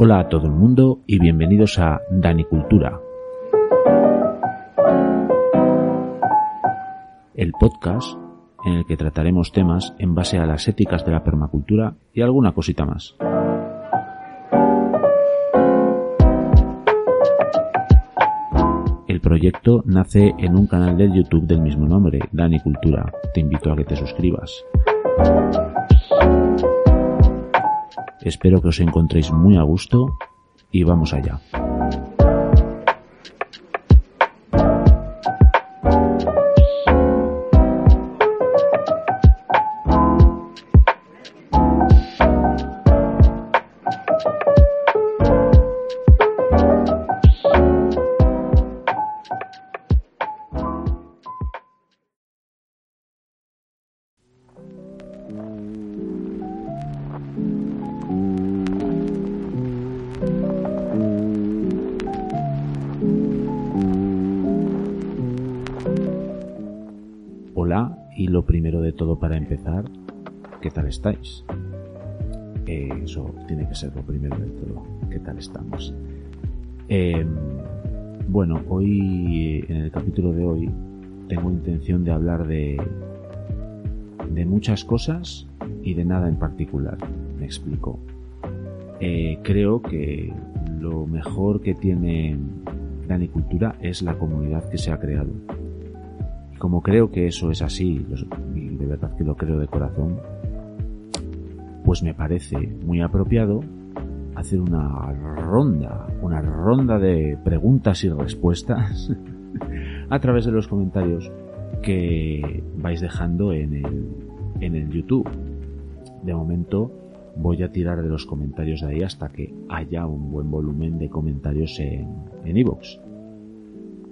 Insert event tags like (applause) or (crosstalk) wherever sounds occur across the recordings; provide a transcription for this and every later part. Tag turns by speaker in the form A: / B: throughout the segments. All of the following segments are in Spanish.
A: Hola a todo el mundo y bienvenidos a Danicultura. El podcast en el que trataremos temas en base a las éticas de la permacultura y alguna cosita más. El proyecto nace en un canal de YouTube del mismo nombre, Danicultura. Te invito a que te suscribas. Espero que os encontréis muy a gusto y vamos allá. Y lo primero de todo para empezar, ¿qué tal estáis? Eh, eso tiene que ser lo primero de todo, ¿qué tal estamos? Eh, bueno, hoy, en el capítulo de hoy, tengo intención de hablar de, de muchas cosas y de nada en particular, me explico. Eh, creo que lo mejor que tiene Danicultura es la comunidad que se ha creado como creo que eso es así, y de verdad que lo creo de corazón, pues me parece muy apropiado hacer una ronda, una ronda de preguntas y respuestas (laughs) a través de los comentarios que vais dejando en el, en el YouTube. De momento voy a tirar de los comentarios de ahí hasta que haya un buen volumen de comentarios en en iVoox.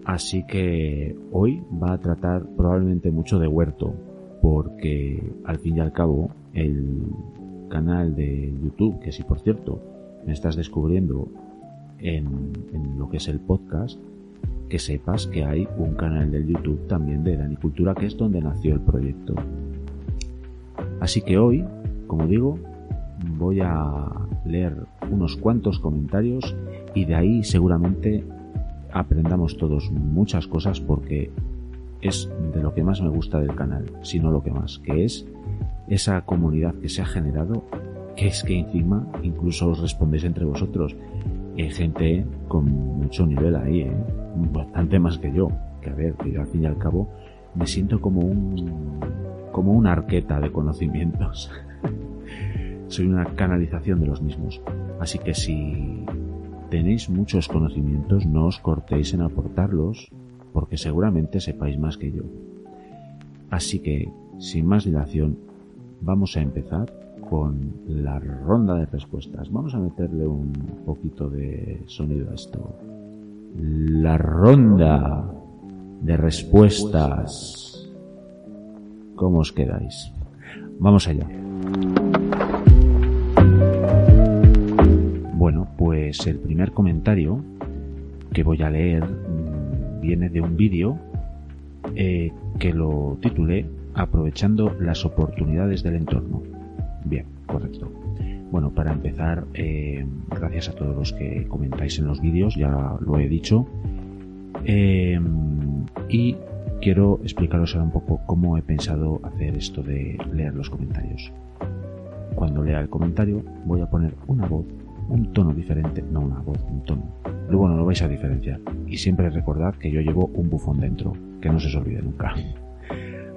A: Así que hoy va a tratar probablemente mucho de huerto, porque al fin y al cabo el canal de YouTube, que si por cierto me estás descubriendo en, lo que es el podcast, que sepas que hay un canal del YouTube también de Danicultura, que es donde nació el proyecto. Así que hoy, como digo, voy a leer unos cuantos comentarios y de ahí seguramente aprendamos todos muchas cosas porque es de lo que más me gusta del canal, si no lo que más, que es esa comunidad que se ha generado, que es que encima incluso os respondéis entre vosotros. Hay gente con mucho nivel ahí, ¿eh? bastante más que yo, que a ver, que al fin y al cabo me siento como un como una arqueta de conocimientos. (laughs) Soy una canalización de los mismos. Así que si tenéis muchos conocimientos, no os cortéis en aportarlos, porque seguramente sepáis más que yo. Así que, sin más dilación, vamos a empezar con la ronda de respuestas. Vamos a meterle un poquito de sonido a esto. La ronda de respuestas. ¿Cómo os quedáis? Vamos allá. Pues el primer comentario que voy a leer viene de un vídeo eh, que lo titulé Aprovechando las oportunidades del entorno. Bien, correcto. Bueno, para empezar, eh, gracias a todos los que comentáis en los vídeos, ya lo he dicho. Eh, y quiero explicaros ahora un poco cómo he pensado hacer esto de leer los comentarios. Cuando lea el comentario voy a poner una voz un tono diferente, no una voz, un tono. Luego no lo vais a diferenciar. Y siempre recordad que yo llevo un bufón dentro, que no se os olvide nunca.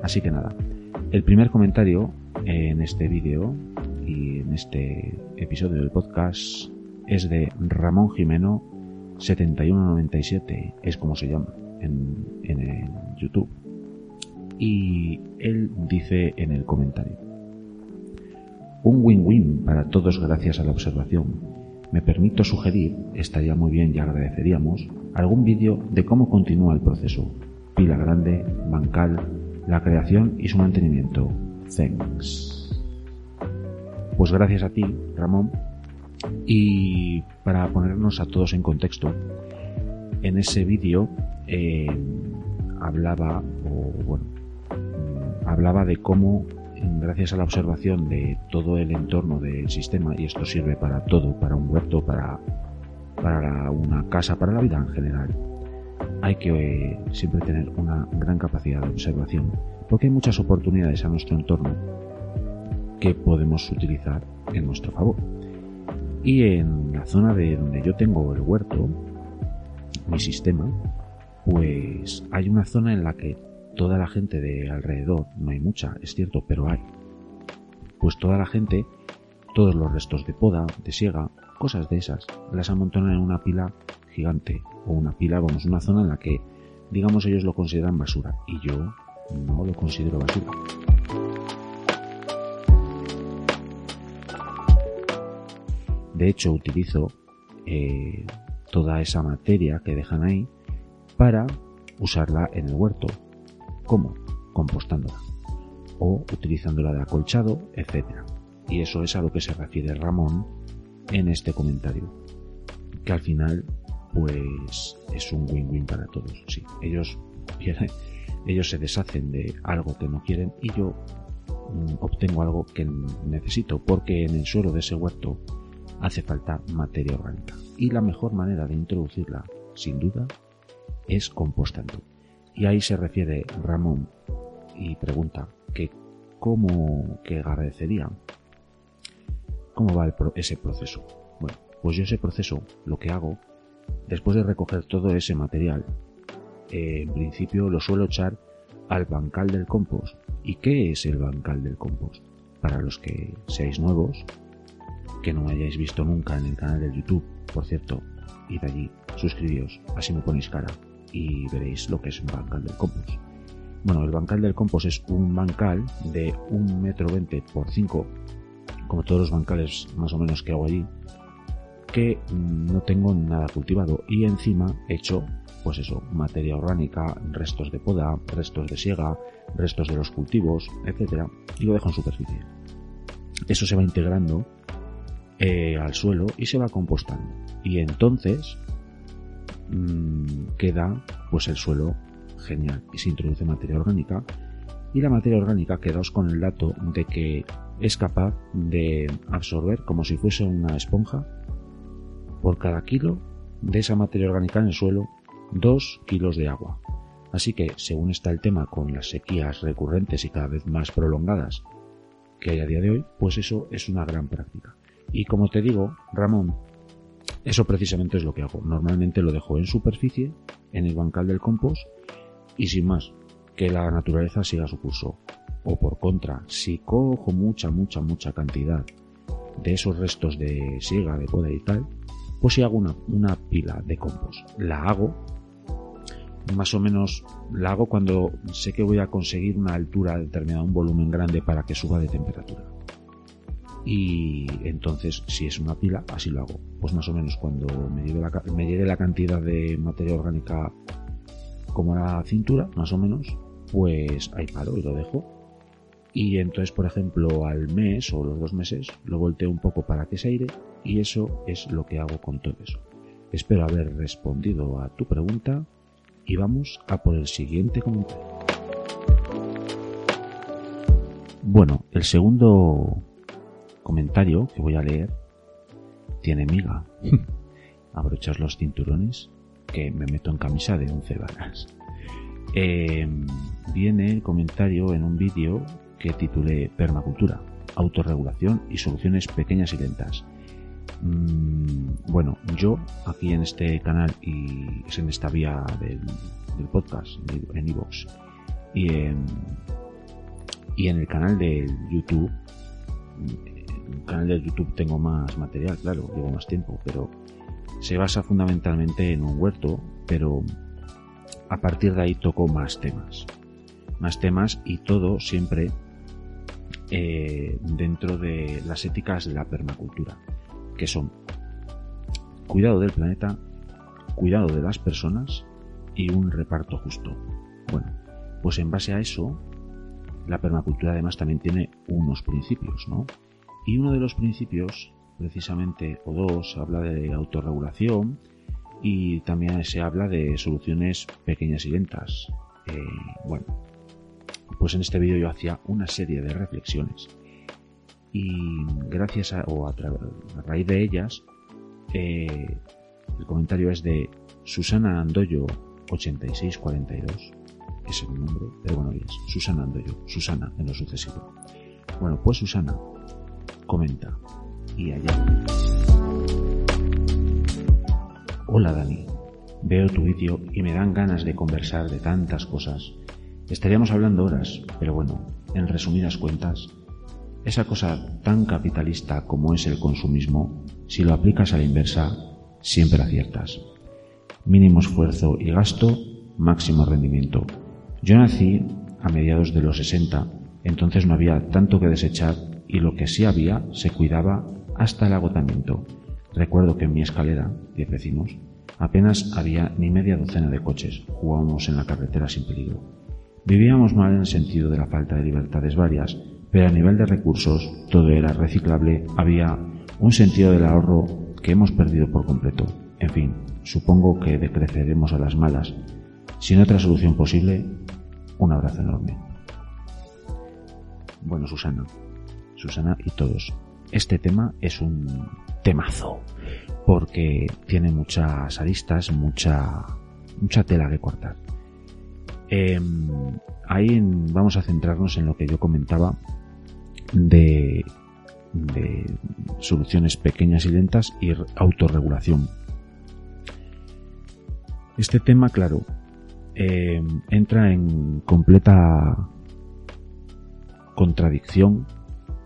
A: Así que nada, el primer comentario en este vídeo y en este episodio del podcast es de Ramón Jimeno 7197, es como se llama en, en el YouTube. y él dice en el comentario, un win-win para todos gracias a la observación. Me permito sugerir, estaría muy bien y agradeceríamos, algún vídeo de cómo continúa el proceso. Pila grande, bancal, la creación y su mantenimiento. Thanks. Pues gracias a ti, Ramón. Y para ponernos a todos en contexto, en ese vídeo eh, hablaba, o bueno, mm, hablaba de cómo, gracias a la observación de todo el entorno del sistema, y esto sirve para todo, para un huerto, para, para una casa, para la vida en general, hay que siempre tener una gran capacidad de observación, porque hay muchas oportunidades a nuestro entorno que podemos utilizar en nuestro favor. Y en la zona de donde yo tengo el huerto, mi sistema, pues hay una zona en la que toda la gente de alrededor, no hay mucha, es cierto, pero hay. Pues toda la gente, todos los restos de poda, de siega, cosas de esas, las amontonan en una pila gigante o una pila, vamos, una zona en la que, digamos, ellos lo consideran basura y yo no lo considero basura. De hecho, utilizo eh, toda esa materia que dejan ahí para usarla en el huerto. ¿Cómo? Compostándola o utilizándola de acolchado, etc. Y eso es a lo que se refiere Ramón en este comentario. Que al final, pues es un win-win para todos. Sí, ellos ellos se deshacen de algo que no quieren y yo mm, obtengo algo que necesito porque en el suelo de ese huerto hace falta materia orgánica. Y la mejor manera de introducirla, sin duda, es compostando. Y ahí se refiere Ramón y pregunta que cómo que agradecería cómo va ese proceso. Bueno, pues yo ese proceso lo que hago después de recoger todo ese material, eh, en principio lo suelo echar al bancal del compost. ¿Y qué es el bancal del compost? Para los que seáis nuevos, que no hayáis visto nunca en el canal de YouTube, por cierto, id allí, suscribíos, así me ponéis cara y veréis lo que es un bancal del compost. Bueno, el bancal del compost es un bancal de un metro veinte por 5, como todos los bancales más o menos que hago allí, que no tengo nada cultivado y encima he hecho pues eso, materia orgánica, restos de poda, restos de siega, restos de los cultivos, etcétera, y lo dejo en superficie. Eso se va integrando eh, al suelo y se va compostando. Y entonces mmm, queda pues el suelo genial y se introduce materia orgánica y la materia orgánica quedaos con el dato de que es capaz de absorber como si fuese una esponja por cada kilo de esa materia orgánica en el suelo 2 kilos de agua. Así que, según está el tema con las sequías recurrentes y cada vez más prolongadas que hay a día de hoy, pues eso es una gran práctica. Y como te digo, Ramón, eso precisamente es lo que hago. Normalmente lo dejo en superficie, en el bancal del compost, y sin más, que la naturaleza siga su curso. O por contra, si cojo mucha, mucha, mucha cantidad de esos restos de siega, de poda y tal, pues si hago una, una pila de compost. La hago, más o menos, la hago cuando sé que voy a conseguir una altura determinada, un volumen grande para que suba de temperatura y entonces si es una pila así lo hago. Pues más o menos cuando me llegue la, me la cantidad de materia orgánica como la cintura más o menos pues ahí paro y lo dejo. Y entonces por ejemplo al mes o los dos meses lo volteo un poco para que se aire y eso es lo que hago con todo eso. Espero haber respondido a tu pregunta y vamos a por el siguiente comentario. Bueno el segundo comentario que voy a leer tiene miga. (laughs) Abrochas los cinturones que me meto en camisa de 11 varas. Em, viene el comentario en un vídeo que titulé Permacultura, autorregulación y soluciones pequeñas y lentas. Mm, bueno, yo aquí en este canal y es en esta vía del, podcast, en iVoox, y, en, y en el canal de YouTube el canal de YouTube tengo más material, claro, llevo más tiempo, pero se basa fundamentalmente en un huerto, pero a partir de ahí toco más temas. más temas y todo siempre eh, dentro de las éticas de la permacultura, que son cuidado del planeta, cuidado de las personas y un reparto justo. Bueno, pues en base a eso, la permacultura además también tiene unos principios, ¿no? Y uno de los principios, precisamente, o dos, habla de autorregulación y también se habla de soluciones pequeñas y lentas. Eh, bueno, pues en este vídeo yo hacía una serie de reflexiones y gracias a, o a, raíz de ellas, eh, el comentario es de Susana Andoyo 8642, es el nombre, pero bueno, es Susana Andoyo, Susana en lo sucesivo. Bueno, pues Susana comenta y allá. Hola Dani, veo tu vídeo y me dan ganas de conversar de tantas cosas Estaríamos hablando horas, pero bueno, en resumidas cuentas, esa cosa tan capitalista como es el consumismo, si lo aplicas a la inversa, siempre aciertas. Mínimo esfuerzo y gasto, máximo rendimiento. Yo nací a mediados de los 60, entonces no había tanto que desechar y lo que sí había se cuidaba hasta el agotamiento. Recuerdo que en mi escalera, 10 vecinos, apenas había ni media docena de coches, jugábamos en la carretera sin peligro. Vivíamos mal en el sentido de la falta de libertades varias, pero a nivel de recursos todo era reciclable, había un sentido del ahorro que hemos perdido por completo. En fin, supongo que decreceremos a las malas. Sin otra solución posible, un abrazo enorme. Bueno, Susana, Susana y todos, este tema es un temazo, porque tiene muchas aristas, mucha, mucha tela que cortar. Em, ahí vamos a centrarnos en lo que yo comentaba de, soluciones pequeñas y lentas y autorregulación. Este tema, claro, em, entra en completa contradicción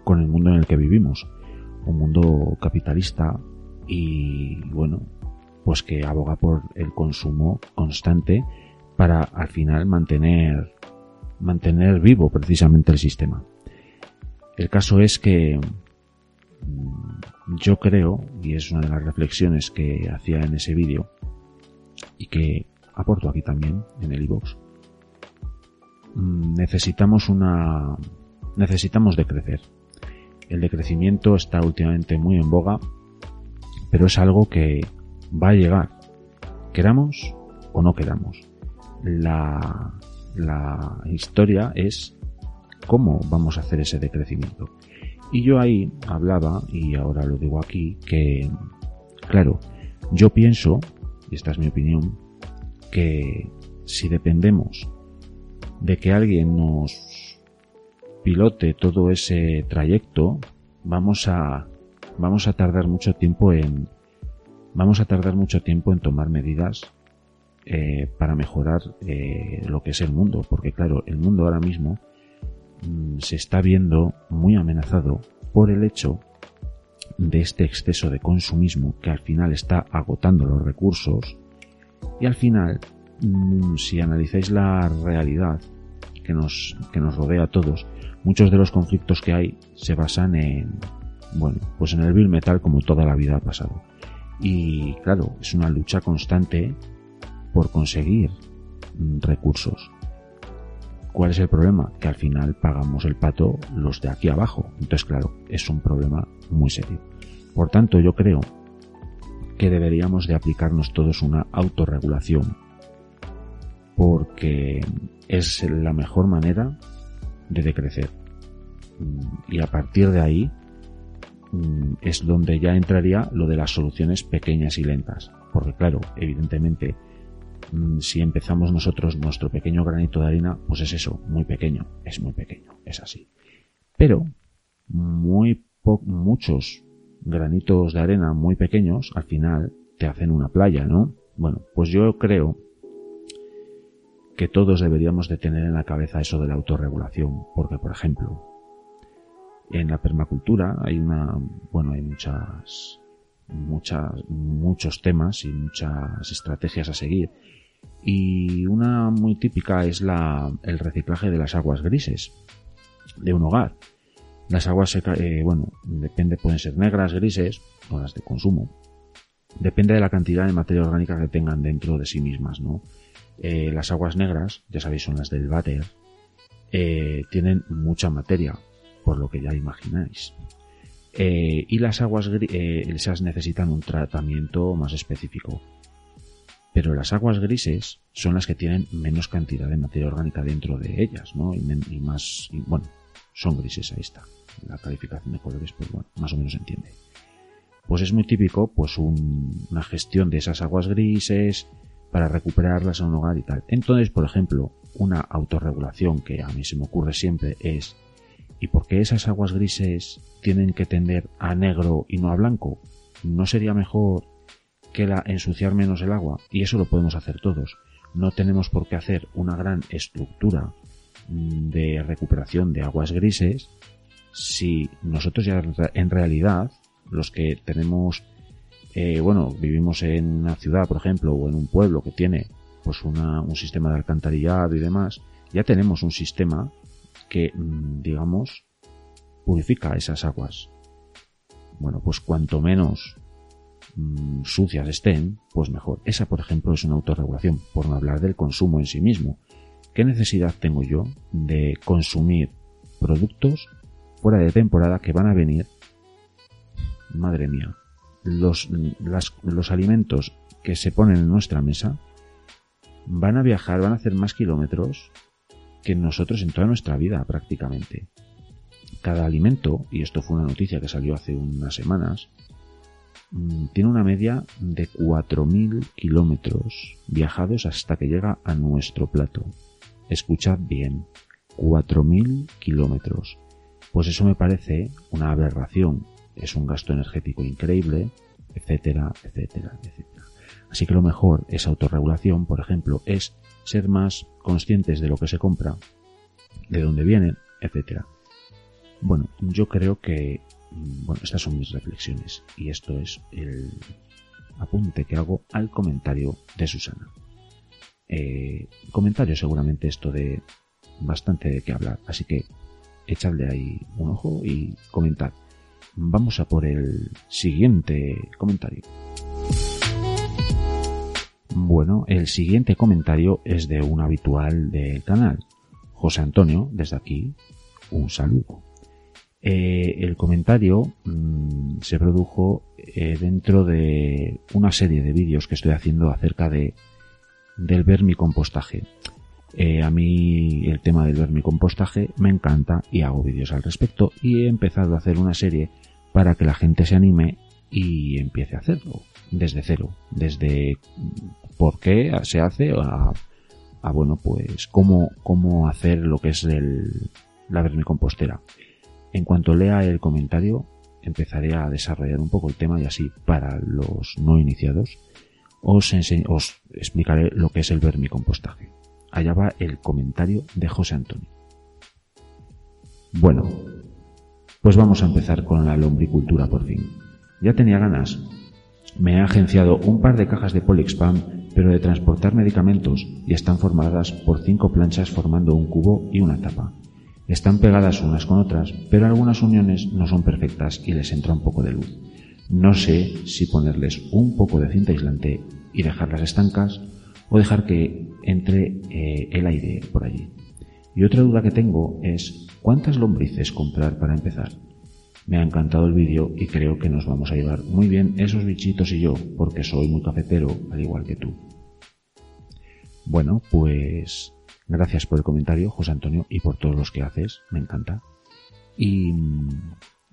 A: con el mundo en el que vivimos. Un mundo capitalista y, bueno, pues que aboga por el consumo constante para al final mantener, mantener vivo precisamente el sistema. El caso es que mm, yo creo, y es una de las reflexiones que hacía en ese vídeo, y que aporto aquí también en el iBox, mm, necesitamos una, necesitamos decrecer. El decrecimiento está últimamente muy en boga, pero es algo que va a llegar, queramos o no queramos la, la historia es cómo vamos a hacer ese decrecimiento. Y yo ahí hablaba, y ahora lo digo aquí, que, claro, yo pienso, y esta es mi opinión, que si dependemos de que alguien nos pilote todo ese trayecto, vamos a, vamos a tardar mucho tiempo en, vamos a tardar mucho tiempo en tomar medidas eh, para mejorar eh, lo que es el mundo, porque claro, el mundo ahora mismo mm, se está viendo muy amenazado por el hecho de este exceso de consumismo que al final está agotando los recursos. Y al final, mm, si analizáis la realidad que nos, que nos rodea a todos, muchos de los conflictos que hay se basan en, bueno, pues en el bill metal como toda la vida ha pasado. Y claro, es una lucha constante por conseguir mm, recursos. ¿Cuál es el problema? Que al final pagamos el pato los de aquí abajo. Entonces, claro, es un problema muy serio. Por tanto, yo creo que deberíamos de aplicarnos todos una autorregulación porque es la mejor manera de decrecer. Mm, y a partir de ahí mm, es donde ya entraría lo de las soluciones pequeñas y lentas. Porque claro, evidentemente Mm, si empezamos nosotros nuestro pequeño granito de arena, pues es eso, muy pequeño, es muy pequeño, es así. Pero muy muchos granitos de arena muy pequeños al final te hacen una playa, ¿no? Bueno, pues yo creo que todos deberíamos de tener en la cabeza eso de la autorregulación, porque por ejemplo, en la permacultura hay una, bueno, hay muchas muchas muchos temas y muchas estrategias a seguir Y una muy típica es la, el reciclaje de las aguas grises de un hogar. Las aguas, eh, bueno, depende, pueden ser negras, grises o las de consumo. Depende de la cantidad de materia orgánica que tengan dentro de sí mismas, ¿no? Eh, las aguas negras, ya sabéis, son las del váter, eh, tienen mucha materia, por lo que ya imagináis. Eh, y las aguas esas necesitan un tratamiento más específico. Pero las aguas grises son las que tienen menos cantidad de materia orgánica dentro de ellas, ¿no? Y, más, bueno, son grises, ahí está. La calificación de colores, pues bueno, más o menos se entiende. Pues es muy típico, pues una gestión de esas aguas grises, para recuperarlas en un hogar y tal. Entonces, por ejemplo, una autorregulación que a mí se me ocurre siempre es ¿y por qué esas aguas grises tienen que tender a negro y no a blanco? ¿No sería mejor que la ensuciar menos el agua? Y eso lo podemos hacer todos. No tenemos por qué hacer una gran estructura mm, de recuperación de aguas grises si nosotros ya en realidad los que tenemos eh, bueno, vivimos en una ciudad, por ejemplo, o en un pueblo que tiene pues un sistema de alcantarillado y demás, ya tenemos un sistema que, mm, digamos, purifica esas aguas. Bueno, pues cuanto menos mm, sucias estén, pues mejor. Esa, por ejemplo, es una autorregulación, por no hablar del consumo en sí mismo. ¿Qué necesidad tengo yo de consumir productos fuera de temporada que van a venir? Madre mía, los, los alimentos que se ponen en nuestra mesa van a viajar, van a hacer más kilómetros que nosotros en toda nuestra vida prácticamente. Cada alimento, y esto fue una noticia que salió hace unas semanas, mm, tiene una media de 4.000 kilómetros viajados hasta que llega a nuestro plato. Escuchad bien, 4.000 kilómetros. Pues eso me parece una aberración es un gasto energético increíble, etcétera, etcétera, etcétera. Así que lo mejor es autorregulación, por ejemplo, es ser más conscientes de lo que se compra, de dónde viene, etcétera. Bueno, yo creo que, mm, bueno, estas son mis reflexiones y esto es el apunte que hago al comentario de Susana. Eh, comentario seguramente esto de bastante de qué hablar, así que echadle ahí un ojo y comentad vamos a por el siguiente comentario. Bueno, el siguiente comentario es de un habitual del canal, José Antonio, desde aquí, un saludo. Eh, el comentario mm, se produjo eh, dentro de una serie de vídeos que estoy haciendo acerca de del vermicompostaje. Eh, a mí el tema del vermicompostaje me encanta y hago vídeos al respecto y he empezado a hacer una serie para que la gente se anime y empiece a hacerlo desde cero, desde por qué se hace a, bueno, pues cómo, cómo hacer lo que es el, la vermicompostera. En cuanto lea el comentario, empezaré a desarrollar un poco el tema y así para los no iniciados os, os explicaré lo que es el vermicompostaje. Allá va el comentario de José Antonio. Bueno, pues vamos a empezar con la lombricultura por fin. Ya tenía ganas. Me he agenciado un par de cajas de Polixpam, pero de transportar medicamentos, y están formadas por cinco planchas formando un cubo y una tapa. Están pegadas unas con otras, pero algunas uniones no son perfectas y les entra un poco de luz. No sé si ponerles un poco de cinta aislante y dejarlas estancas o dejar que entre eh, el aire por allí. Y otra duda que tengo es ¿cuántas lombrices comprar para empezar? Me ha encantado el vídeo y creo que nos vamos a llevar muy bien esos bichitos y yo, porque soy muy cafetero, al igual que tú. Bueno, pues gracias por el comentario, José Antonio, y por todos los que haces, me encanta. Y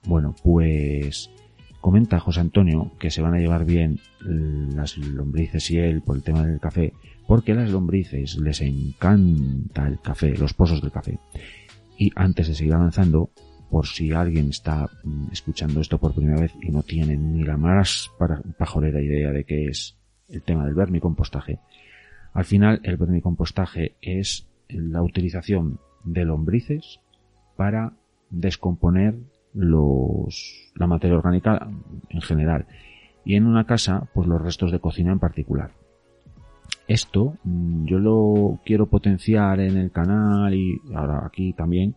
A: bueno, pues comenta José Antonio que se van a llevar bien las lombrices y él por el tema del café, porque a las lombrices les encanta el café, los pozos del café. Y antes de seguir avanzando, por si alguien está mm, escuchando esto por primera vez y no tiene ni la más pajolera idea de qué es el tema del vermicompostaje, al final el vermicompostaje es la utilización de lombrices para descomponer los, la materia orgánica en general y en una casa pues los restos de cocina en particular esto mm, yo lo quiero potenciar en el canal y ahora aquí también,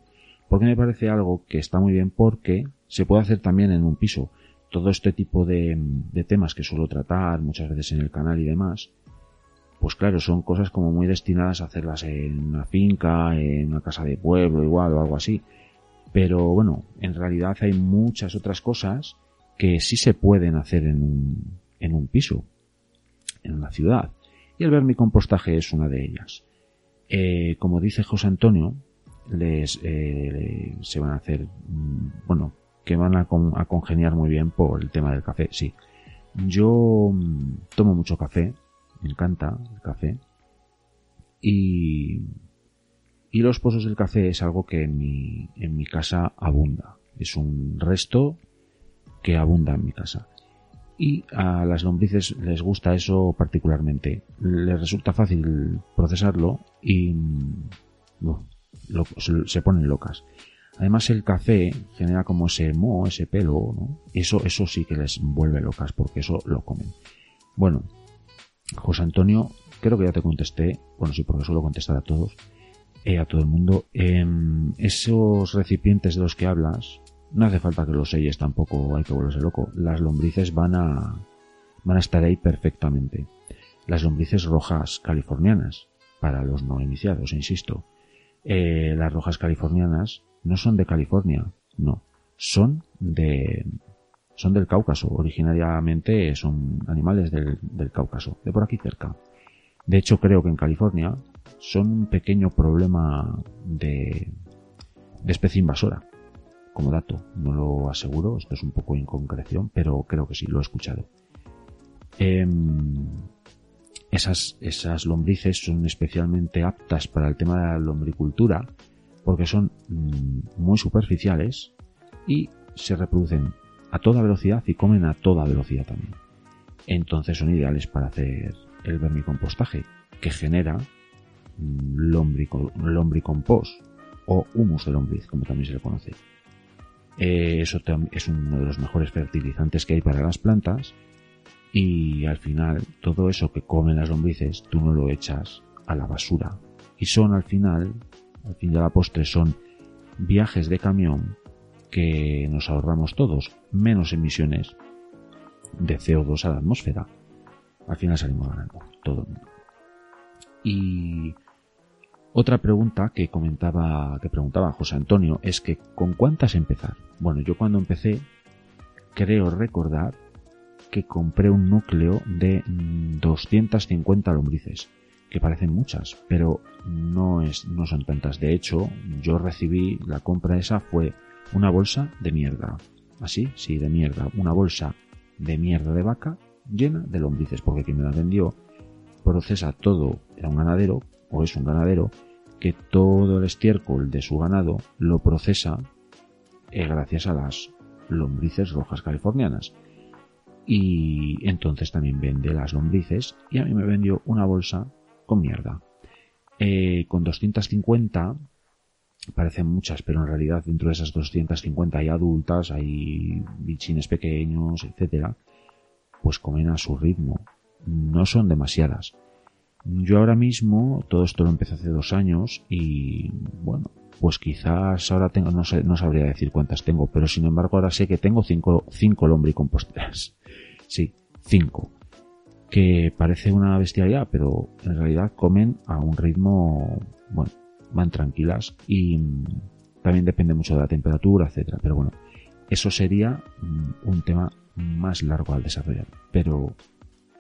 A: porque me parece algo que está muy bien porque se puede hacer también en un piso. Todo este tipo de, de temas que suelo tratar muchas veces en el canal y demás, pues claro, son cosas como muy destinadas a hacerlas en una finca, en una casa de pueblo igual o algo así. Pero bueno, en realidad hay muchas otras cosas que sí se pueden hacer en un, en un piso, en una ciudad. Y el vermicompostaje es una de ellas. Eh, como dice José Antonio, les eh, se van a hacer, mm, bueno, que van a, a, congeniar muy bien por el tema del café, sí. Yo mm, tomo mucho café, me encanta el café. Y, y los pozos del café es algo que en mi, en mi casa abunda. Es un resto que abunda en mi casa. Y a las lombrices les gusta eso particularmente. Les resulta fácil procesarlo y se ponen locas. Además el café genera como ese moho, ese pelo, ¿no? Eso, eso sí que les vuelve locas porque eso lo comen. Bueno, José Antonio, creo que ya te contesté, bueno sí, porque suelo contestar a todos, eh, a todo el mundo, em, esos recipientes de los que hablas, no hace falta que los selles tampoco, hay que volverse loco. Las lombrices van a, van a estar ahí perfectamente. Las lombrices rojas californianas, para los no iniciados, insisto. Eh, las rojas californianas no son de California, no. Son de, son del Cáucaso. Originariamente son animales del, del Cáucaso, de por aquí cerca. De hecho, creo que en California son un pequeño problema de, especie invasora como dato. No lo aseguro, esto es un poco inconcreción, pero creo que sí, lo he escuchado. Em, esas, esas lombrices son especialmente aptas para el tema de la lombricultura porque son mm, muy superficiales y se reproducen a toda velocidad y comen a toda velocidad también. Entonces son ideales para hacer el vermicompostaje que genera mm, lombricompost o humus de lombriz, como también se le conoce. Eh, eso es uno de los mejores fertilizantes que hay para las plantas y al final todo eso que comen las lombrices tú no lo echas a la basura. Y son al final al fin de la postre son viajes de camión que nos ahorramos todos menos emisiones de CO2 a la atmósfera. Al final salimos ganando todo el mundo. Y otra pregunta que comentaba, que preguntaba José Antonio es que ¿con cuántas empezar? Bueno, yo cuando empecé creo recordar que compré un núcleo de 250 mm, lombrices, que parecen muchas, pero no es, no son tantas. De hecho, yo recibí la compra esa fue una bolsa de mierda. Así, sí, de mierda. Una bolsa de mierda de vaca llena de lombrices, porque quien me la vendió procesa todo, era un ganadero, o es un ganadero que todo el estiércol de su ganado lo procesa eh, gracias a las lombrices rojas californianas. Y entonces también vende las lombrices y a mí me vendió una bolsa con mierda. Eh, con 250 parecen muchas, pero en realidad dentro de esas 250 hay adultas, hay bichines pequeños, etcétera, pues comen a su ritmo. No son demasiadas. Yo ahora mismo, todo esto lo empecé hace dos años y bueno, pues quizás ahora tengo, no, sé, no sabría decir cuántas tengo, pero sin embargo ahora sé que tengo cinco, cinco lombricomposteras. (laughs) Sí, cinco. Que parece una bestialidad, pero en realidad comen a un ritmo, bueno, van tranquilas y mm, también depende mucho de la temperatura, etcétera. Pero bueno, eso sería mm, un tema más largo al desarrollar. Pero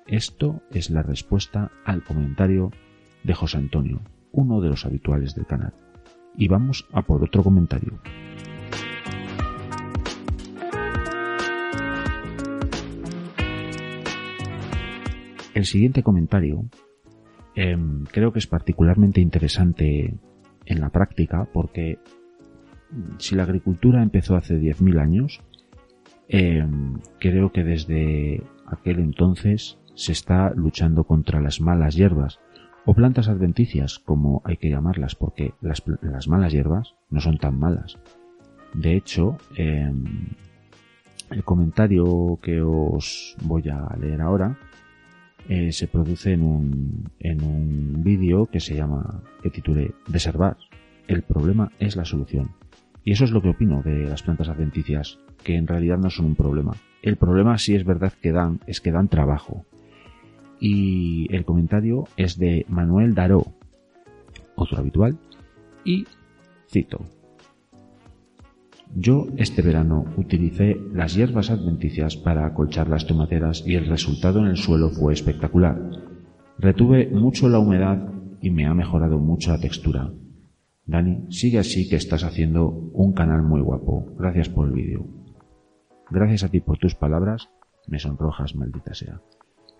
A: esto es la respuesta al comentario de José Antonio, uno de los habituales del canal. Y vamos a por otro comentario. El siguiente comentario em, creo que es particularmente interesante en la práctica porque si la agricultura empezó hace 10.000 años, em, creo que desde aquel entonces se está luchando contra las malas hierbas o plantas adventicias, como hay que llamarlas, porque las, malas hierbas no son tan malas. De hecho, em, el comentario que os voy a leer ahora eh, se produce en un, en un vídeo que se llama, que titulé Deservar. El problema es la solución. Y eso es lo que opino de las plantas adventicias, que en realidad no son un problema. El problema sí es verdad que dan, es que dan trabajo. Y el comentario es de Manuel Daró, otro habitual, y cito. Yo este verano utilicé las hierbas adventicias para acolchar las tomateras y el resultado en el suelo fue espectacular. Retuve mucho la humedad y me ha mejorado mucho la textura. Dani, sigue así que estás haciendo un canal muy guapo. Gracias por el vídeo. Gracias a ti por tus palabras, me sonrojas, maldita sea.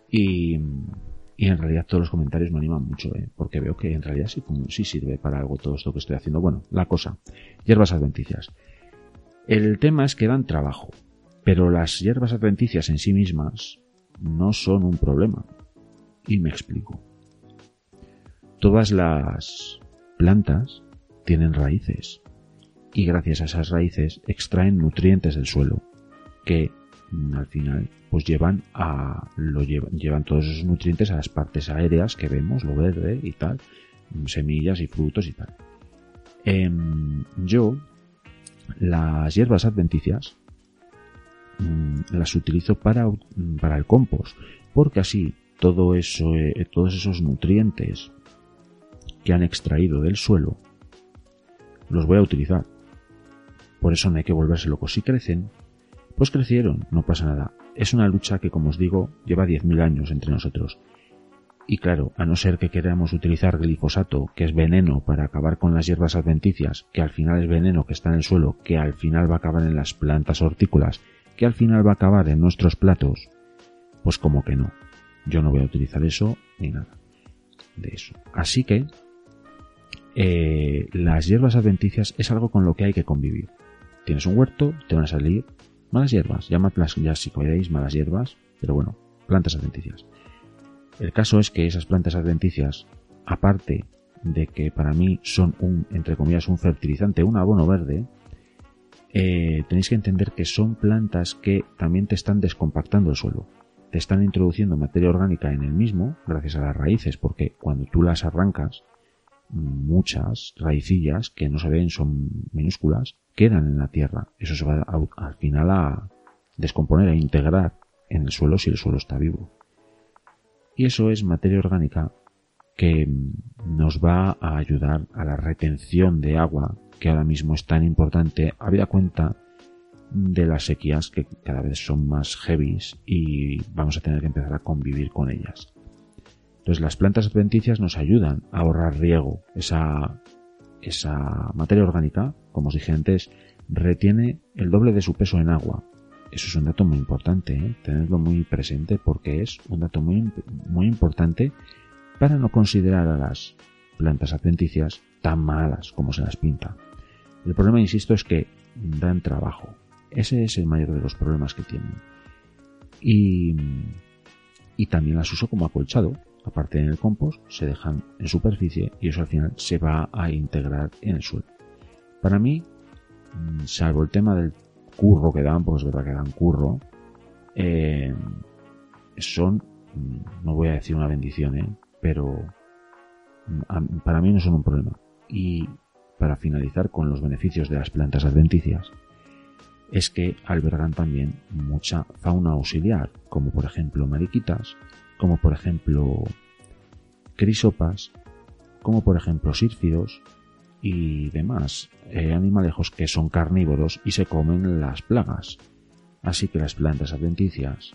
A: Y, y en realidad todos los comentarios me animan mucho, ¿eh? porque veo que en realidad sí, sí sirve para algo todo esto que estoy haciendo. Bueno, la cosa, hierbas adventicias. El tema es que dan trabajo, pero las hierbas adventicias en sí mismas no son un problema. Y me explico. Todas las plantas tienen raíces y gracias a esas raíces extraen nutrientes del suelo que al final pues llevan a lo llevan, llevan todos esos nutrientes a las partes aéreas que vemos lo verde y tal mm, semillas y frutos y tal em, yo las hierbas adventicias mm, las utilizo para, para el compost porque así todo eso eh, todos esos nutrientes que han extraído del suelo los voy a utilizar. Por eso no hay que volverse locos. Si crecen, pues crecieron, no pasa nada. Es una lucha que, como os digo, lleva 10.000 años entre nosotros. Y claro, a no ser que queramos utilizar glifosato, que es veneno para acabar con las hierbas adventicias, que al final es veneno que está en el suelo, que al final va a acabar en las plantas hortícolas, que al final va a acabar en nuestros platos, pues como que no. Yo no voy a utilizar eso ni nada de eso. Así que eh, las hierbas adventicias es algo con lo que hay que convivir. Tienes un huerto, te van a salir malas hierbas, llamadlas ya si queréis malas hierbas, pero bueno, plantas adventicias. El caso es que esas plantas adventicias, aparte de que para mí son un, entre comillas, un fertilizante, un abono verde, eh, tenéis que entender que son plantas que también te están descompactando el suelo. Te están introduciendo materia orgánica en el mismo, gracias a las raíces, porque cuando tú las arrancas, muchas raicillas que no se ven, son minúsculas, quedan en la tierra. Eso se va al final a descomponer, a integrar en el suelo si el suelo está vivo. Y eso es materia orgánica que nos va a ayudar a la retención de agua que ahora mismo es tan importante, habida cuenta de las sequías que cada vez son más heavies y vamos a tener que empezar a convivir con ellas. Entonces las plantas adventicias nos ayudan a ahorrar riego. Esa, esa materia orgánica, como os dije antes, retiene el doble de su peso en agua. Eso es un dato muy importante, ¿eh? tenerlo muy presente porque es un dato muy, muy importante para no considerar a las plantas adventicias tan malas como se las pinta. El problema, insisto, es que dan trabajo. Ese es el mayor de los problemas que tienen. Y, y también las uso como acolchado aparte en el compost, se dejan en superficie y eso al final se va a integrar en el suelo. Para mí, mm, salvo el tema del curro que dan, pues es verdad que dan curro, eh, son, mm, no voy a decir una bendición, ¿eh? pero mm, para mí no son un problema. Y para finalizar con los beneficios de las plantas adventicias, es que albergan también mucha fauna auxiliar, como por ejemplo mariquitas, como por ejemplo crisopas, como por ejemplo sírfidos y demás eh, animalejos que son carnívoros y se comen las plagas. Así que las plantas adventicias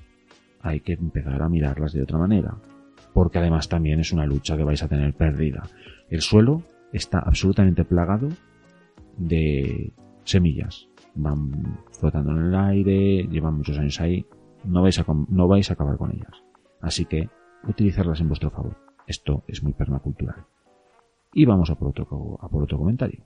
A: hay que empezar a mirarlas de otra manera, porque además también es una lucha que vais a tener perdida. El suelo está absolutamente plagado de semillas. Van flotando en el aire, llevan muchos años ahí, no vais a, no vais a acabar con ellas. Así que utilizarlas en vuestro favor. Esto es muy permacultural. Y vamos a por otro, comentario.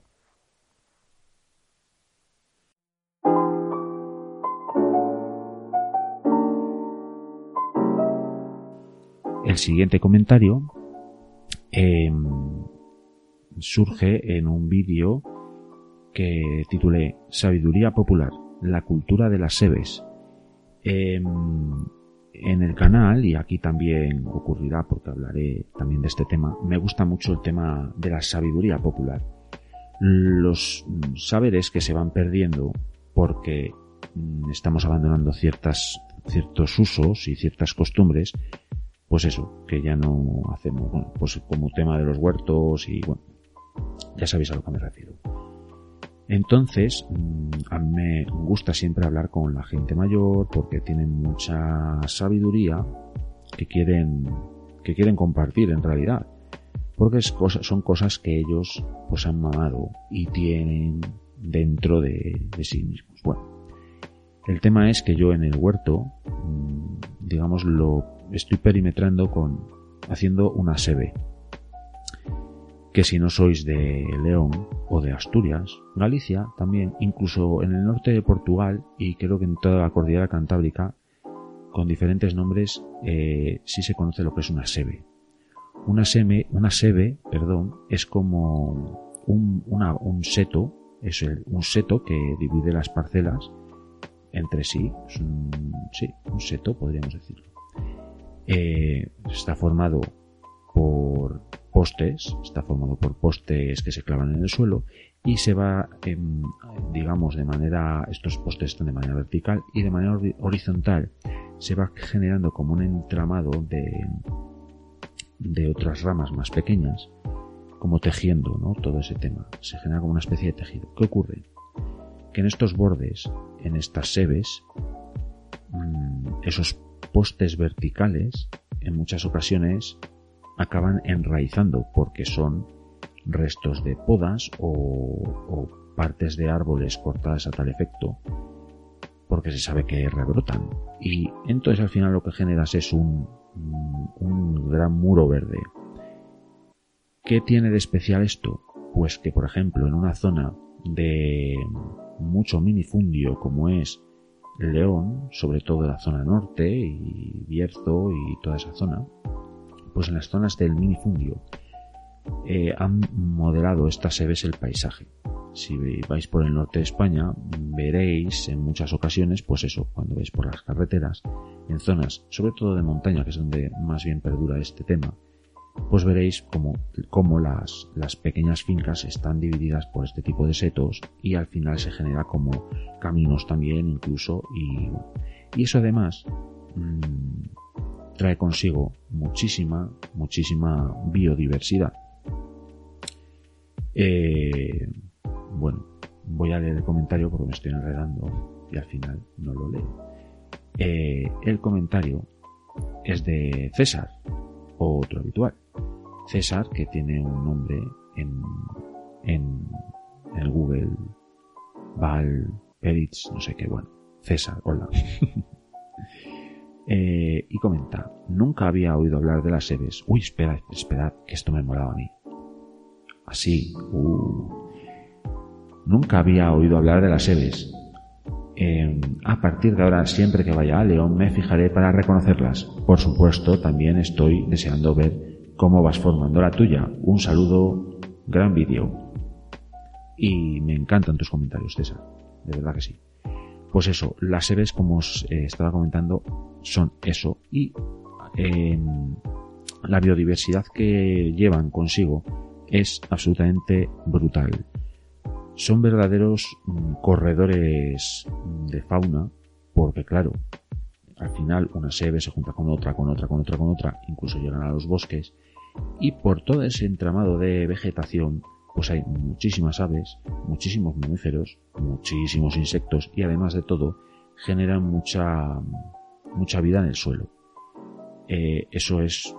A: El siguiente comentario em, surge en un vídeo que titulé Sabiduría Popular, la cultura de las seves. Em, en el canal, y aquí también ocurrirá porque hablaré también de este tema, me gusta mucho el tema de la sabiduría popular. Los saberes que se van perdiendo porque mm, estamos abandonando ciertas, ciertos usos y ciertas costumbres, pues eso, que ya no hacemos, bueno, pues como tema de los huertos y bueno, ya sabéis a lo que me refiero. Entonces, mm, a me gusta siempre hablar con la gente mayor porque tienen mucha sabiduría que quieren, que quieren compartir en realidad. Porque son cosas que ellos pues han mamado y tienen dentro de, de sí mismos. Bueno, el tema es que yo en el huerto, mm, digamos, lo estoy perimetrando con haciendo una sebe que si no sois de León o de Asturias, Galicia también, incluso en el norte de Portugal y creo que en toda la cordillera cantábrica, con diferentes nombres, eh, sí se conoce lo que es una sebe. Una, seme, una sebe, perdón, es como un, un seto, es un seto que divide las parcelas entre sí, es un, sí, un seto podríamos decirlo. Eh, está formado por postes, está formado por postes que se clavan en el suelo y se va, digamos, de manera, estos postes están de manera vertical y de manera horizontal se va generando como un entramado de, de otras ramas más pequeñas, como tejiendo, ¿no? Todo ese tema. Se genera como una especie de tejido. ¿Qué ocurre? Que en estos bordes, en estas sebes, mm, esos postes verticales, en muchas ocasiones acaban enraizando porque son restos de podas o, partes de árboles cortadas a tal efecto porque se sabe que rebrotan y entonces al final lo que generas es un, un gran muro verde. ¿Qué tiene de especial esto? Pues que por ejemplo en una zona de mucho minifundio como es León, sobre todo la zona norte y Bierzo y toda esa zona, pues en las zonas del minifundio eh, han modelado estas seves el paisaje. Si vais por el norte de España, veréis en muchas ocasiones, pues eso, cuando vais por las carreteras, en zonas, sobre todo de montaña, que es donde más bien perdura este tema, pues veréis como, como las, las pequeñas fincas están divididas por este tipo de setos y al final se genera como caminos también incluso y, y eso además mmm, trae consigo muchísima, muchísima biodiversidad. Eh, bueno, voy a leer el comentario porque me estoy enredando y al final no lo leo. Eh, el comentario es de César, otro habitual. César, que tiene un nombre en, en, el Google, Val, Peritz, no sé qué, bueno. César, hola. (laughs) Eh, y comenta, nunca había oído hablar de las seves. Uy, espera, esperad, que esto me molaba a mí. Así, uh. Nunca había oído hablar de las seves. Em, a partir de ahora, siempre que vaya a León, me fijaré para reconocerlas. Por supuesto, también estoy deseando ver cómo vas formando la tuya. Un saludo, gran vídeo. Y me encantan tus comentarios, César. De verdad que sí. Pues eso, las seves, como os eh, estaba comentando, son eso. Y em, la biodiversidad que llevan consigo es absolutamente brutal. Son verdaderos mm, corredores de fauna, porque claro, al final una sebe se junta con otra, con otra, con otra, con otra, incluso llegan a los bosques, y por todo ese entramado de vegetación pues hay muchísimas aves, muchísimos mamíferos, muchísimos insectos y además de todo generan mucha, mucha vida en el suelo. Eh, eso es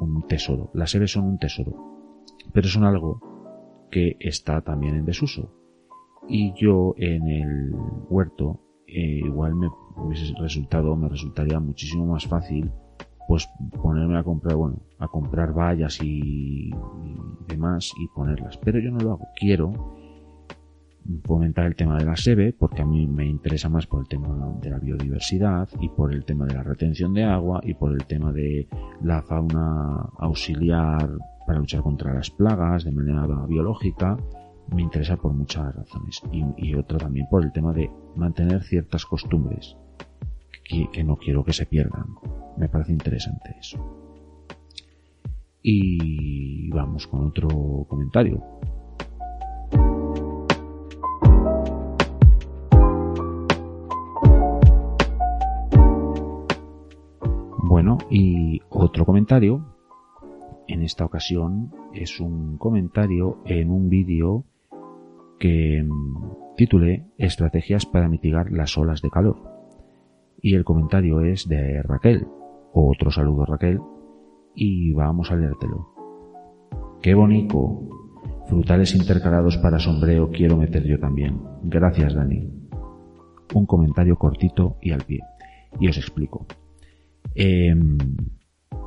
A: un tesoro. Las aves son un tesoro, pero son algo que está también en desuso. Y yo en el huerto eh, igual me hubiese resultado, me resultaría muchísimo más fácil pues ponerme a comprar, bueno, a comprar vallas y, demás y ponerlas. Pero yo no lo hago. Quiero fomentar el tema de la SEBE porque a mí me interesa más por el tema de la biodiversidad y por el tema de la retención de agua y por el tema de la fauna auxiliar para luchar contra las plagas de manera biológica me interesa por muchas razones y, y otro también por el tema de mantener ciertas costumbres que no quiero que se pierdan. Me parece interesante eso. Y vamos con otro comentario. Bueno, y otro comentario. En esta ocasión es un comentario en un vídeo que mm, titulé Estrategias para mitigar las olas de calor. Y el comentario es de Raquel. Otro saludo Raquel. Y vamos a leértelo. Qué bonito. Frutales intercalados para sombreo quiero meter yo también. Gracias Dani. Un comentario cortito y al pie. Y os explico. Em,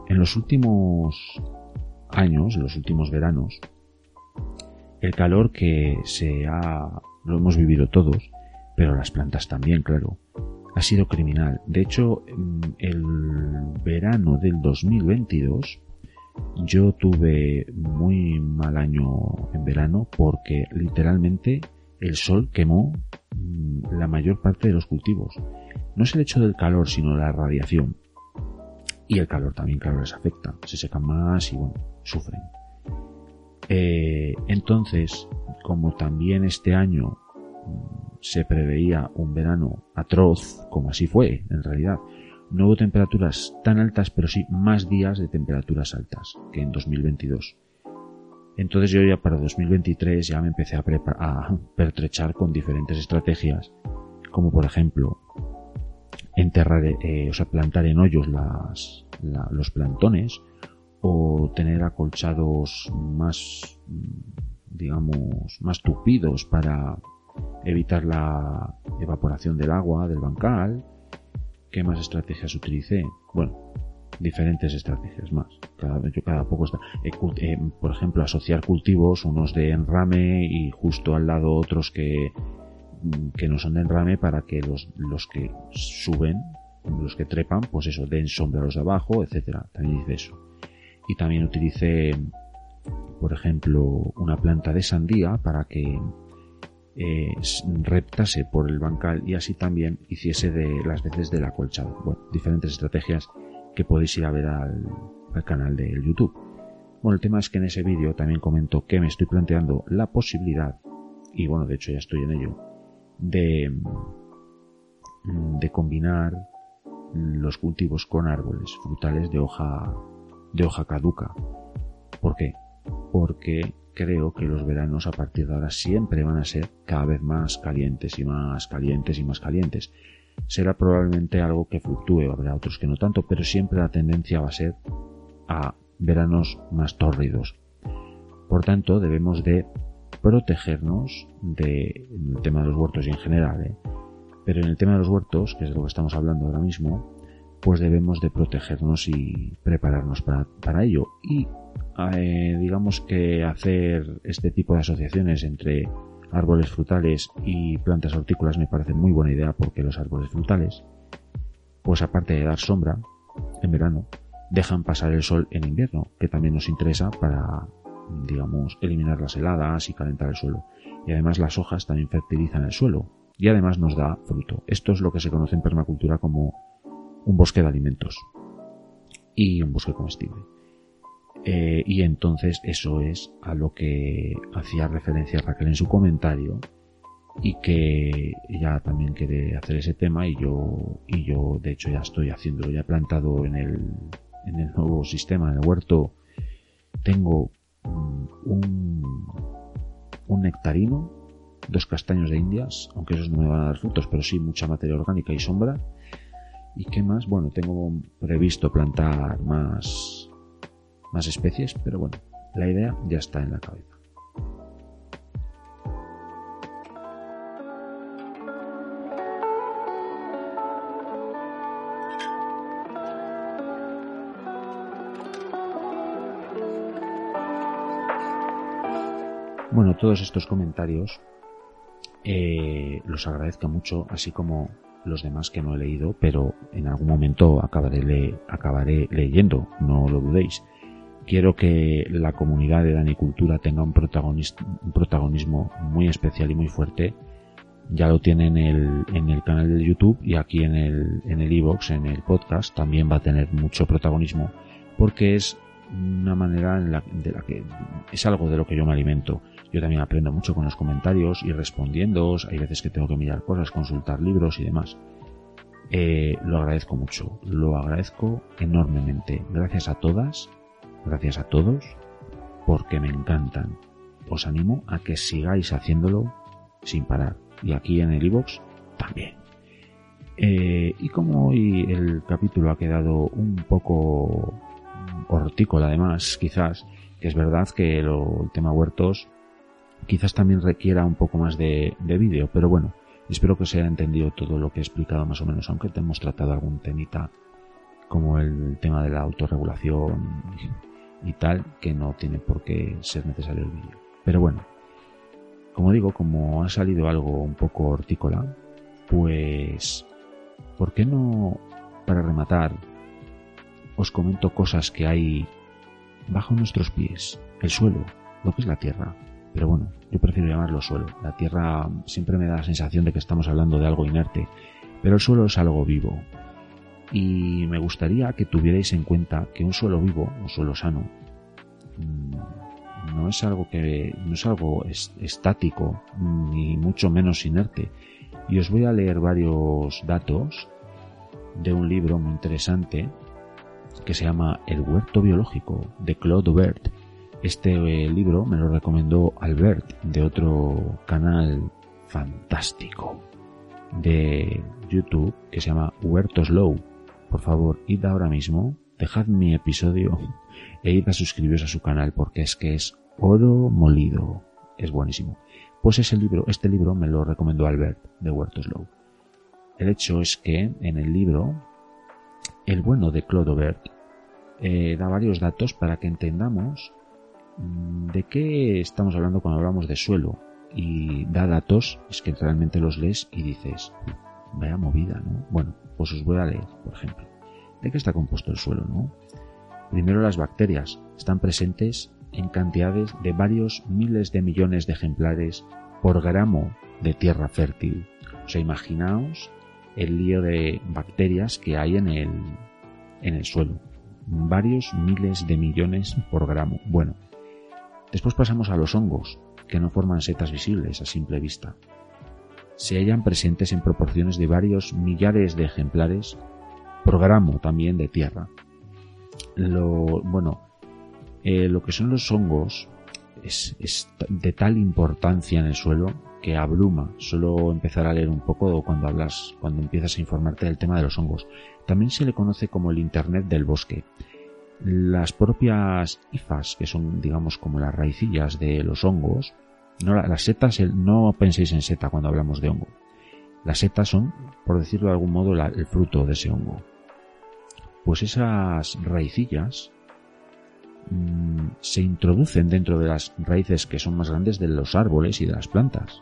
A: en los últimos años, en los últimos veranos, el calor que se ha, lo hemos vivido todos, pero las plantas también, claro, ha sido criminal. De hecho, el verano del 2022 yo tuve muy mal año en verano porque literalmente el sol quemó mm, la mayor parte de los cultivos. No es el hecho del calor, sino la radiación. Y el calor también, claro, les afecta. Se secan más y bueno, sufren. Eh, entonces, como también este año mm, se preveía un verano atroz, como así fue en realidad, no hubo temperaturas tan altas, pero sí más días de temperaturas altas que en 2022. Entonces yo ya para 2023 ya me empecé a, a pertrechar con diferentes estrategias, como por ejemplo enterrar, eh, o sea, plantar en hoyos las, los plantones o tener acolchados más, digamos, más tupidos para evitar la evaporación del agua del bancal. ¿Qué más estrategias utilicé? Bueno, diferentes estrategias más. Cada, cada poco está. Eh, eh, por ejemplo, asociar cultivos, unos de enrame y justo al lado otros que, que no son de enrame para que los, los que suben, los que trepan, pues eso, den sombra a los de abajo, etcétera. También hice eso y también utilicé, por ejemplo, una planta de sandía para que eh, reptase por el bancal y así también hiciese de las veces del acolchado. Bueno, diferentes estrategias que podéis ir a ver al, al canal de YouTube. Bueno, el tema es que en ese vídeo también comento que me estoy planteando la posibilidad, y bueno, de hecho ya estoy en ello, de, de combinar los cultivos con árboles frutales de hoja de hoja caduca. ¿Por qué? Porque creo que los veranos a partir de ahora siempre van a ser cada vez más calientes y más calientes y más calientes. Será probablemente algo que fluctúe, habrá otros que no tanto, pero siempre la tendencia va a ser a veranos más tórridos. Por tanto, debemos de protegernos de el tema de los huertos y en general, ¿eh? pero en el tema de los huertos, que es de lo que estamos hablando ahora mismo, pues debemos de protegernos y prepararnos para, ello. Y eh, digamos que hacer este tipo de asociaciones entre árboles frutales y plantas hortícolas me parece muy buena idea porque los árboles frutales, pues aparte de dar sombra en verano, dejan pasar el sol en invierno, que también nos interesa para, digamos, eliminar las heladas y calentar el suelo. Y además las hojas también fertilizan el suelo y además nos da fruto. Esto es lo que se conoce en permacultura como un bosque de alimentos y un bosque comestible. Eh, y entonces eso es a lo que hacía referencia Raquel en su comentario y que ella también quiere hacer ese tema y yo y yo de hecho ya estoy haciéndolo ya he plantado en el en el nuevo sistema en el huerto tengo mm, un un nectarino dos castaños de indias aunque esos no me van a dar frutos pero sí mucha materia orgánica y sombra ¿Y qué más? Bueno, tengo previsto plantar más, más especies, pero bueno, la idea ya está en la cabeza. Bueno, todos estos comentarios eh, los agradezco mucho, así como los demás que no he leído, pero en algún momento acabaré, acabaré leyendo, no lo dudéis. Quiero que la comunidad de Dani Cultura tenga un, un protagonismo muy especial y muy fuerte ya lo tiene en el, en el canal de YouTube y aquí en el, en el iVoox, en el podcast, también va a tener mucho protagonismo porque es una manera en la, de la que es algo de lo que yo me alimento. Yo también aprendo mucho con los comentarios y respondiendo. Hay veces que tengo que mirar cosas, consultar libros y demás. Eh, lo agradezco mucho, lo agradezco enormemente. Gracias a todas, gracias a todos, porque me encantan. Os animo a que sigáis haciéndolo sin parar. Y aquí en el iBox también. Eh, y como hoy el capítulo ha quedado un poco hortícola además, quizás, que es verdad que lo, el tema huertos quizás también requiera un poco más de, de vídeo, pero bueno, espero que se haya entendido todo lo que he explicado más o menos, aunque te hemos tratado algún temita como el tema de la autorregulación y tal, que no tiene por qué ser necesario el vídeo. Pero bueno, como digo, como ha salido algo un poco hortícola, pues, ¿por qué no, para rematar, os comento cosas que hay bajo nuestros pies, el suelo, lo que es la tierra. Pero bueno, yo prefiero llamarlo suelo. La tierra siempre me da la sensación de que estamos hablando de algo inerte, pero el suelo es algo vivo. Y me gustaría que tuvierais en cuenta que un suelo vivo, un suelo sano, mm, no es algo que no es algo estático ni mucho menos inerte. Y os voy a leer varios datos de un libro muy interesante que se llama El huerto biológico de Claude Bert. Este eh, libro me lo recomendó Albert de otro canal fantástico de YouTube que se llama Huertos Low. Por favor, id ahora mismo, dejad mi episodio e id a suscribiros a su canal porque es que es oro molido. Es buenísimo. Pues ese libro, este libro me lo recomendó Albert de Huertos Low. El hecho es que en el libro el bueno de Clodovert eh, da varios datos para que entendamos mm, de qué estamos hablando cuando hablamos de suelo. Y da datos, es que realmente los lees y dices, vaya movida, ¿no? Bueno, pues os voy a leer, por ejemplo. ¿De qué está compuesto el suelo, no? Primero las bacterias están presentes en cantidades de varios miles de millones de ejemplares por gramo de tierra fértil. O sea, imaginaos el lío de bacterias que hay en el, en el suelo. Varios miles de millones por gramo. Bueno, después pasamos a los hongos, que no forman setas visibles a simple vista. Se hallan presentes en proporciones de varios millares de ejemplares por gramo también de tierra. Lo, bueno, eh, lo que son los hongos es, es de tal importancia en el suelo que abruma solo empezar a leer un poco cuando hablas, cuando empiezas a informarte del tema de los hongos. También se le conoce como el Internet del bosque. Las propias hifas, que son digamos como las raicillas de los hongos, no las setas, no penséis en seta cuando hablamos de hongo. Las setas son, por decirlo de algún modo, el fruto de ese hongo. Pues esas raicillas mm, se introducen dentro de las raíces que son más grandes de los árboles y de las plantas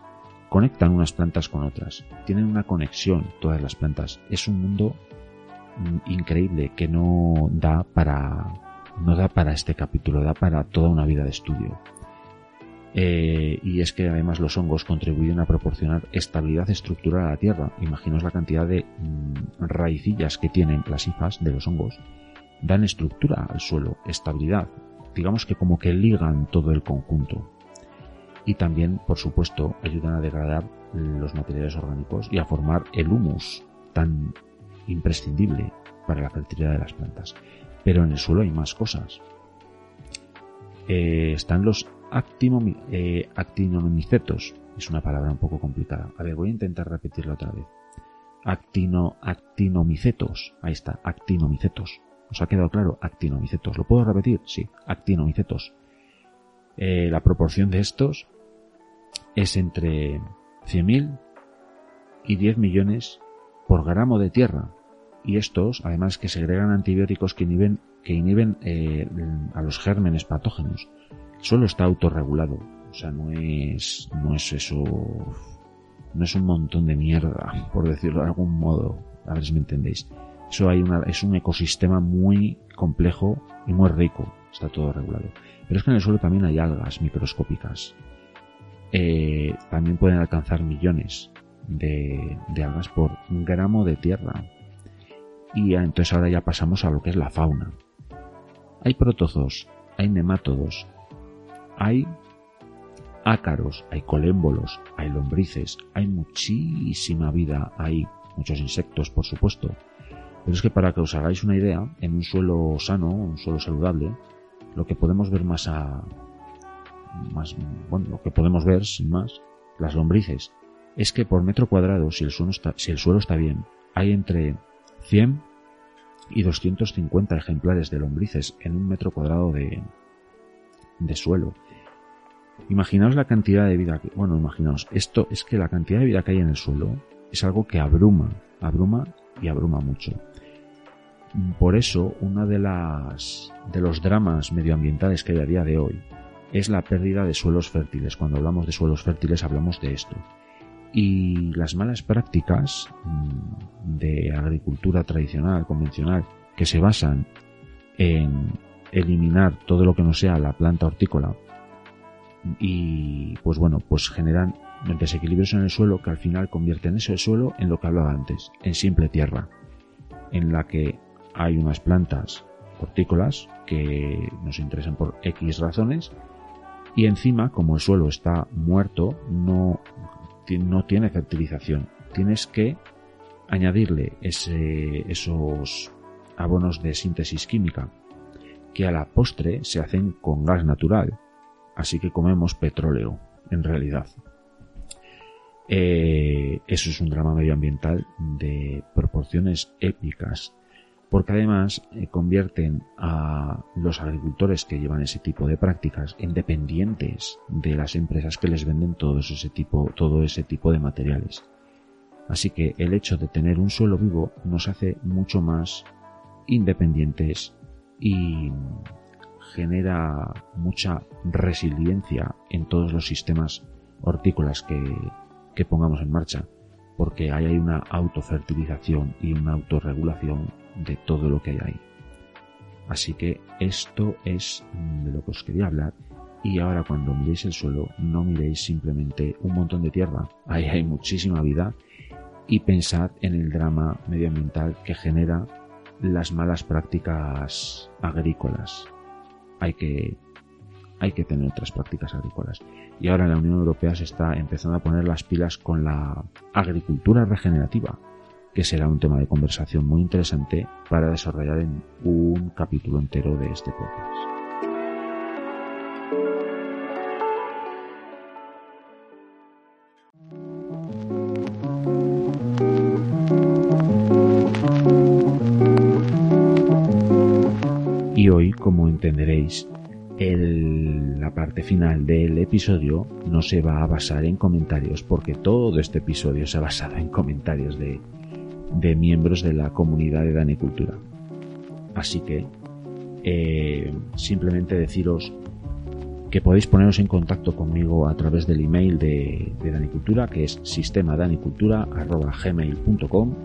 A: conectan unas plantas con otras. Tienen una conexión todas las plantas. Es un mundo mm, increíble que no da para no da para este capítulo, da para toda una vida de estudio. Eh, y es que además los hongos contribuyen a proporcionar estabilidad estructural a la tierra. Imaginaos la cantidad de mm, raicillas que tienen las hifas de los hongos. Dan estructura al suelo, estabilidad. Digamos que como que ligan todo el conjunto y también, por supuesto, ayudan a degradar los materiales orgánicos y a formar el humus tan imprescindible para la fertilidad de las plantas. Pero en el suelo hay más cosas. Eh, están los eh, actinomicetos. Es una palabra un poco complicada. A ver, voy a intentar repetirlo otra vez. Actino, actinomicetos. Ahí está, actinomicetos. ¿Os ha quedado claro? Actinomicetos. ¿Lo puedo repetir? Sí, actinomicetos. Eh, la proporción de estos es entre 100.000 y 10 millones por gramo de tierra. Y estos, además que segregan antibióticos que inhiben, que eh, a los gérmenes patógenos. Solo está autorregulado. O sea, no es, no es eso, no es un montón de mierda, por decirlo de algún modo. A ver si me entendéis. Eso hay una, es un ecosistema muy complejo y muy rico. Está todo regulado. Pero es que en el suelo también hay algas microscópicas. Eh, también pueden alcanzar millones de, algas por gramo de tierra. Y entonces ahora ya pasamos a lo que es la fauna. Hay protozoos, hay nemátodos, hay ácaros, hay colémbolos, hay lombrices, hay muchísima vida, hay muchos insectos, por supuesto. Pero es que para que os hagáis una idea, en un suelo sano, un suelo saludable, lo que podemos ver más a, más, bueno, lo que podemos ver, sin más, las lombrices, es que por metro cuadrado, si el suelo está, si el suelo está bien, hay entre 100 y 250 ejemplares de lombrices en un metro cuadrado de, de suelo. Imaginaos la cantidad de vida que, bueno, imaginaos, esto es que la cantidad de vida que hay en el suelo es algo que abruma, abruma y abruma mucho. Por eso, uno de las, de los dramas medioambientales que hay a día de hoy es la pérdida de suelos fértiles. Cuando hablamos de suelos fértiles hablamos de esto. Y las malas prácticas mm, de agricultura tradicional, convencional, que se basan en eliminar todo lo que no sea la planta hortícola y pues bueno, pues generan desequilibrios en el suelo que al final convierten ese suelo en lo que hablaba antes, en simple tierra, en la que hay unas plantas hortícolas que nos interesan por X razones y encima, como el suelo está muerto, no, no tiene fertilización. Tienes que añadirle esos abonos de síntesis química que a la postre se hacen con gas natural. Así que comemos petróleo, en realidad. Eh, eso es un drama medioambiental de proporciones épicas porque además eh, convierten a los agricultores que llevan ese tipo de prácticas en dependientes de las empresas que les venden todo ese tipo, todo ese tipo de materiales. Así que el hecho de tener un suelo vivo nos hace mucho más independientes y genera mucha resiliencia en todos los sistemas hortícolas que, que pongamos en marcha, porque ahí hay una autofertilización y una autorregulación de todo lo que hay ahí. Así que esto es de lo que os quería hablar. Y ahora cuando miréis el suelo, no miréis simplemente un montón de tierra. Ahí hay muchísima vida. Y pensad en el drama medioambiental que genera las malas prácticas agrícolas. Hay que, hay que tener otras prácticas agrícolas. Y ahora la Unión Europea se está empezando a poner las pilas con la agricultura regenerativa que será un tema de conversación muy interesante para desarrollar en un capítulo entero de este podcast. Como entenderéis, la parte final del episodio no se va a basar en comentarios, porque todo este episodio se ha basado en comentarios de de miembros de la comunidad de Danicultura. Así que eh, simplemente deciros que podéis poneros en contacto conmigo a través del email de, de Danicultura, que es sistemadanicultura.gmail.com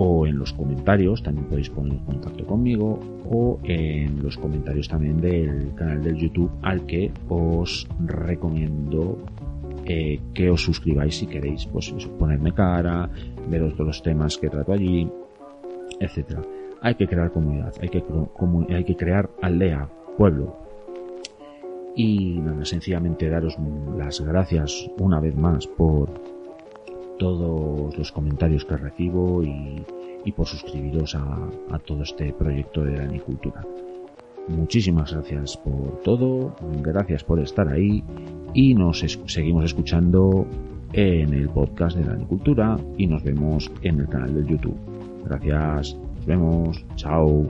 A: o en los comentarios, también podéis poner en contacto conmigo, o en los comentarios también del canal del YouTube al que os recomiendo eh, que os suscribáis si queréis, pues ponerme cara, veros todos los temas que trato allí, etcétera. Hay que crear comunidad, hay que, hay que crear aldea, pueblo. Y nada, sencillamente daros las gracias una vez más por todos los comentarios que recibo y, por suscribiros a, todo este proyecto de Danicultura. Muchísimas gracias por todo, gracias por estar ahí y nos seguimos escuchando en el podcast de Danicultura y nos vemos en el canal del YouTube. Gracias, nos vemos, chao.